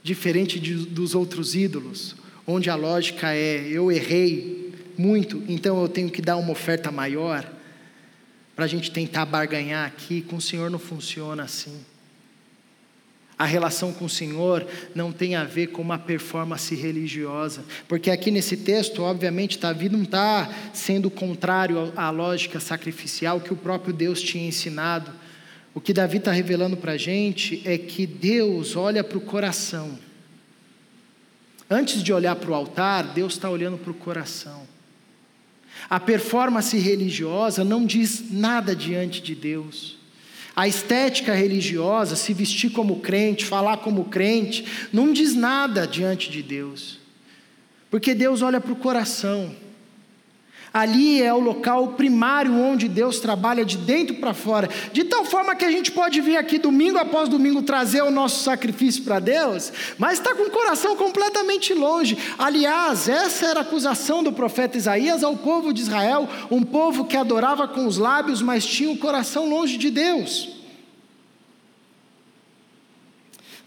Speaker 1: Diferente de, dos outros ídolos, onde a lógica é: eu errei muito, então eu tenho que dar uma oferta maior, para a gente tentar barganhar aqui. Com o Senhor não funciona assim. A relação com o Senhor não tem a ver com uma performance religiosa, porque aqui nesse texto, obviamente, Davi não está sendo contrário à lógica sacrificial que o próprio Deus tinha ensinado. O que Davi está revelando para a gente é que Deus olha para o coração. Antes de olhar para o altar, Deus está olhando para o coração. A performance religiosa não diz nada diante de Deus. A estética religiosa, se vestir como crente, falar como crente, não diz nada diante de Deus. Porque Deus olha para o coração. Ali é o local primário onde Deus trabalha de dentro para fora, de tal forma que a gente pode vir aqui domingo após domingo trazer o nosso sacrifício para Deus, mas está com o coração completamente longe. Aliás, essa era a acusação do profeta Isaías ao povo de Israel, um povo que adorava com os lábios, mas tinha o coração longe de Deus.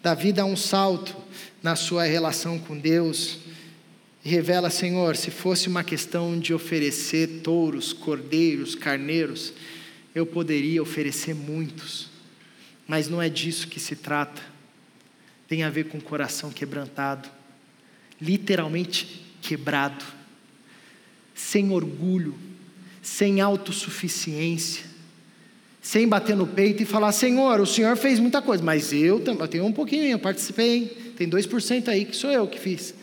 Speaker 1: Davi dá um salto na sua relação com Deus e revela: Senhor, se fosse uma questão de oferecer touros, cordeiros, carneiros, eu poderia oferecer muitos, mas não é disso que se trata. Tem a ver com o coração quebrantado, literalmente quebrado, sem orgulho, sem autossuficiência, sem bater no peito e falar: Senhor, o Senhor fez muita coisa, mas eu, eu tenho um pouquinho, eu participei, tem 2% aí que sou eu que fiz.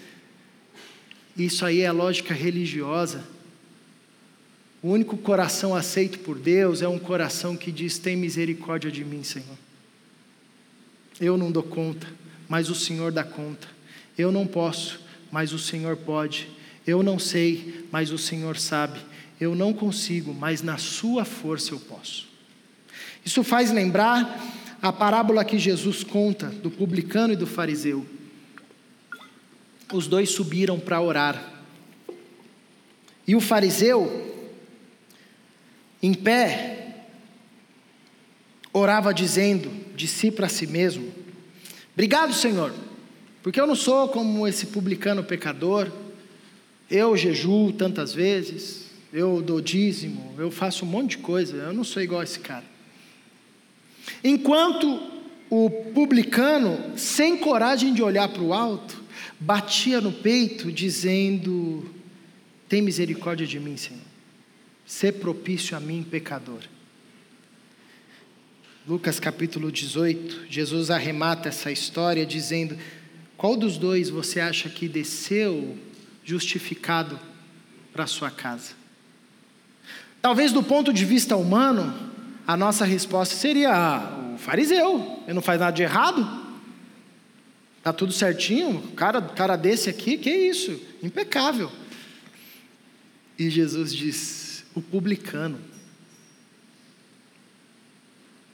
Speaker 1: Isso aí é lógica religiosa. O único coração aceito por Deus é um coração que diz: Tem misericórdia de mim, Senhor. Eu não dou conta, mas o Senhor dá conta. Eu não posso, mas o Senhor pode. Eu não sei, mas o Senhor sabe. Eu não consigo, mas na Sua força eu posso. Isso faz lembrar a parábola que Jesus conta do publicano e do fariseu os dois subiram para orar. E o fariseu, em pé, orava dizendo de si para si mesmo: Obrigado, Senhor, porque eu não sou como esse publicano pecador, eu jejuo tantas vezes, eu dou dízimo, eu faço um monte de coisa, eu não sou igual a esse cara. Enquanto o publicano, sem coragem de olhar para o alto, batia no peito, dizendo: Tem misericórdia de mim, Senhor. Ser propício a mim, pecador. Lucas capítulo 18, Jesus arremata essa história dizendo: Qual dos dois você acha que desceu justificado para sua casa? Talvez do ponto de vista humano, a nossa resposta seria: ah, o fariseu, ele não faz nada de errado. Está tudo certinho? Cara, cara desse aqui, que isso? Impecável. E Jesus diz: o publicano.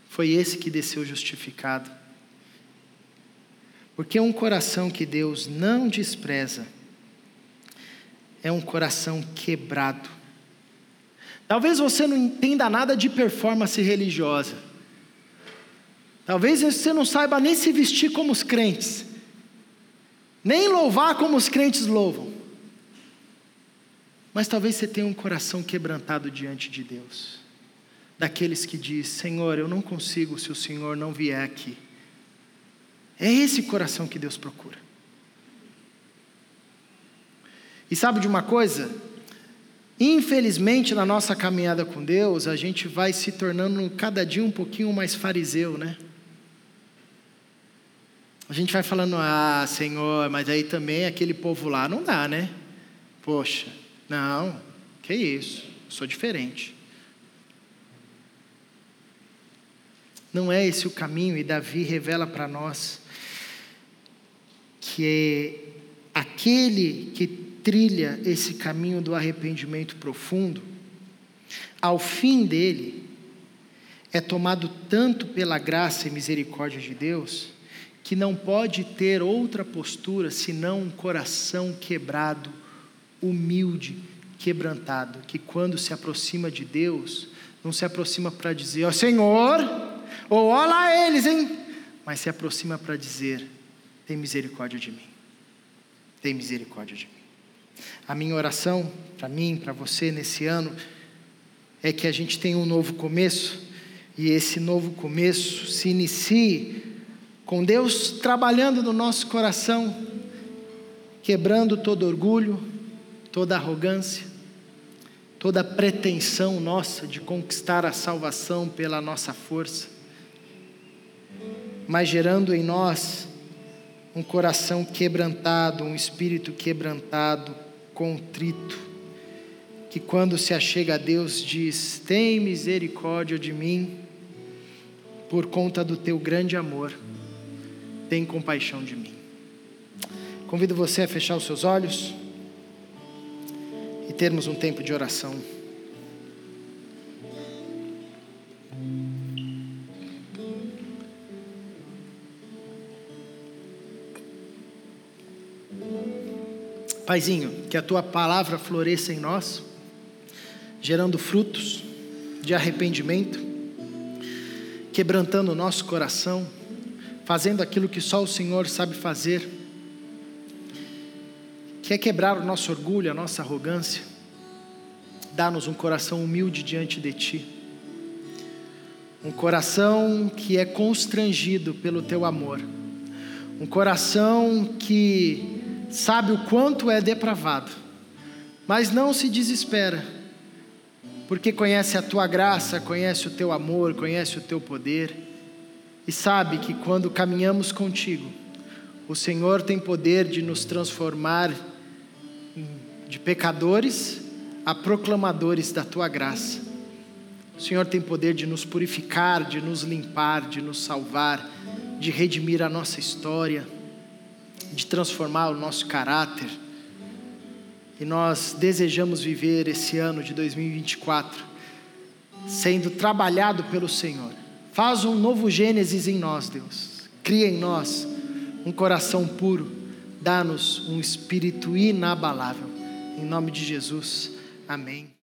Speaker 1: Foi esse que desceu justificado. Porque um coração que Deus não despreza é um coração quebrado. Talvez você não entenda nada de performance religiosa. Talvez você não saiba nem se vestir como os crentes nem louvar como os crentes louvam. Mas talvez você tenha um coração quebrantado diante de Deus, daqueles que diz: Senhor, eu não consigo se o Senhor não vier aqui. É esse coração que Deus procura. E sabe de uma coisa? Infelizmente, na nossa caminhada com Deus, a gente vai se tornando cada dia um pouquinho mais fariseu, né? A gente vai falando, ah, Senhor, mas aí também aquele povo lá não dá, né? Poxa, não, que isso, sou diferente. Não é esse o caminho, e Davi revela para nós que é aquele que trilha esse caminho do arrependimento profundo, ao fim dele, é tomado tanto pela graça e misericórdia de Deus, que não pode ter outra postura senão um coração quebrado, humilde, quebrantado, que quando se aproxima de Deus, não se aproxima para dizer, ó oh, Senhor, ou olha eles, hein? Mas se aproxima para dizer, tem misericórdia de mim, tem misericórdia de mim. A minha oração para mim, para você nesse ano, é que a gente tenha um novo começo, e esse novo começo se inicie com Deus trabalhando no nosso coração, quebrando todo orgulho, toda arrogância, toda pretensão nossa de conquistar a salvação pela nossa força, mas gerando em nós um coração quebrantado, um espírito quebrantado, contrito, que quando se achega a Deus diz: Tem misericórdia de mim, por conta do teu grande amor tem compaixão de mim. Convido você a fechar os seus olhos. e termos um tempo de oração. Paizinho, que a tua palavra floresça em nós, gerando frutos de arrependimento, quebrantando o nosso coração, fazendo aquilo que só o Senhor sabe fazer, que é quebrar o nosso orgulho, a nossa arrogância, dá-nos um coração humilde diante de Ti, um coração que é constrangido pelo Teu amor, um coração que sabe o quanto é depravado, mas não se desespera, porque conhece a tua graça, conhece o teu amor, conhece o teu poder, e sabe que quando caminhamos contigo, o Senhor tem poder de nos transformar de pecadores a proclamadores da tua graça. O Senhor tem poder de nos purificar, de nos limpar, de nos salvar, de redimir a nossa história de transformar o nosso caráter. E nós desejamos viver esse ano de 2024 sendo trabalhado pelo Senhor. Faz um novo Gênesis em nós, Deus. Cria em nós um coração puro. Dá-nos um espírito inabalável. Em nome de Jesus. Amém.